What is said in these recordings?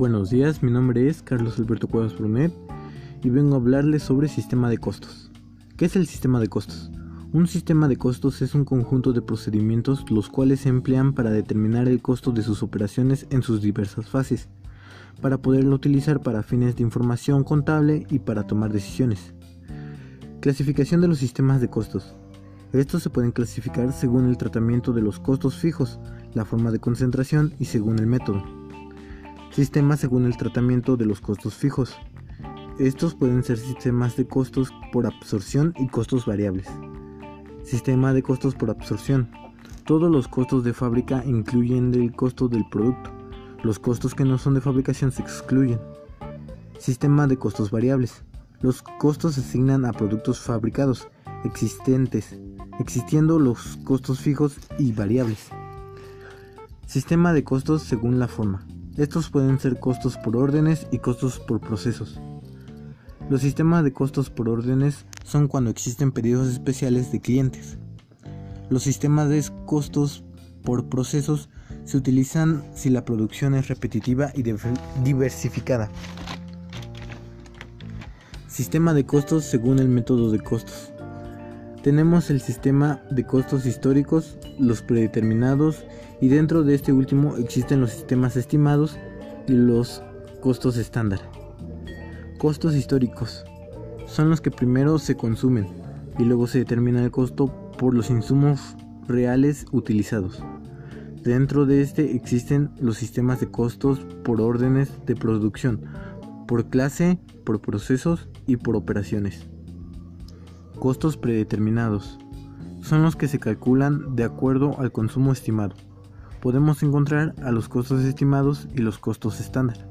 Buenos días, mi nombre es Carlos Alberto Cuevas Brunet y vengo a hablarles sobre sistema de costos. ¿Qué es el sistema de costos? Un sistema de costos es un conjunto de procedimientos los cuales se emplean para determinar el costo de sus operaciones en sus diversas fases, para poderlo utilizar para fines de información contable y para tomar decisiones. Clasificación de los sistemas de costos. Estos se pueden clasificar según el tratamiento de los costos fijos, la forma de concentración y según el método. Sistema según el tratamiento de los costos fijos. Estos pueden ser sistemas de costos por absorción y costos variables. Sistema de costos por absorción. Todos los costos de fábrica incluyen el costo del producto. Los costos que no son de fabricación se excluyen. Sistema de costos variables. Los costos se asignan a productos fabricados existentes, existiendo los costos fijos y variables. Sistema de costos según la forma. Estos pueden ser costos por órdenes y costos por procesos. Los sistemas de costos por órdenes son cuando existen pedidos especiales de clientes. Los sistemas de costos por procesos se utilizan si la producción es repetitiva y diversificada. Sistema de costos según el método de costos. Tenemos el sistema de costos históricos, los predeterminados y dentro de este último existen los sistemas estimados y los costos estándar. Costos históricos son los que primero se consumen y luego se determina el costo por los insumos reales utilizados. Dentro de este existen los sistemas de costos por órdenes de producción, por clase, por procesos y por operaciones. Costos predeterminados son los que se calculan de acuerdo al consumo estimado. Podemos encontrar a los costos estimados y los costos estándar.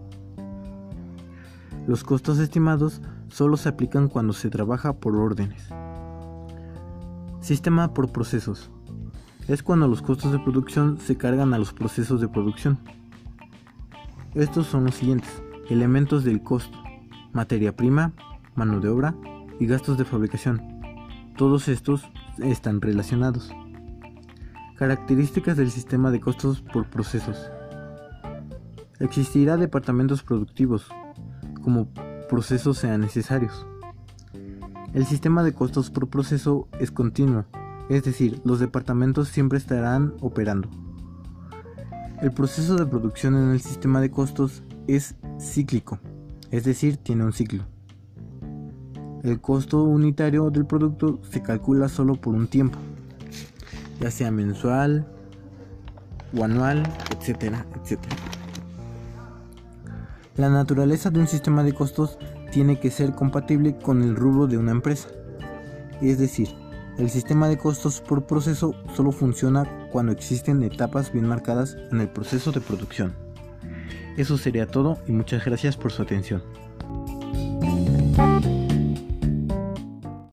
Los costos estimados solo se aplican cuando se trabaja por órdenes. Sistema por procesos. Es cuando los costos de producción se cargan a los procesos de producción. Estos son los siguientes. Elementos del costo. Materia prima, mano de obra y gastos de fabricación. Todos estos están relacionados. Características del sistema de costos por procesos. Existirá departamentos productivos, como procesos sean necesarios. El sistema de costos por proceso es continuo, es decir, los departamentos siempre estarán operando. El proceso de producción en el sistema de costos es cíclico, es decir, tiene un ciclo. El costo unitario del producto se calcula solo por un tiempo, ya sea mensual o anual, etcétera, etcétera. La naturaleza de un sistema de costos tiene que ser compatible con el rubro de una empresa. Es decir, el sistema de costos por proceso solo funciona cuando existen etapas bien marcadas en el proceso de producción. Eso sería todo y muchas gracias por su atención.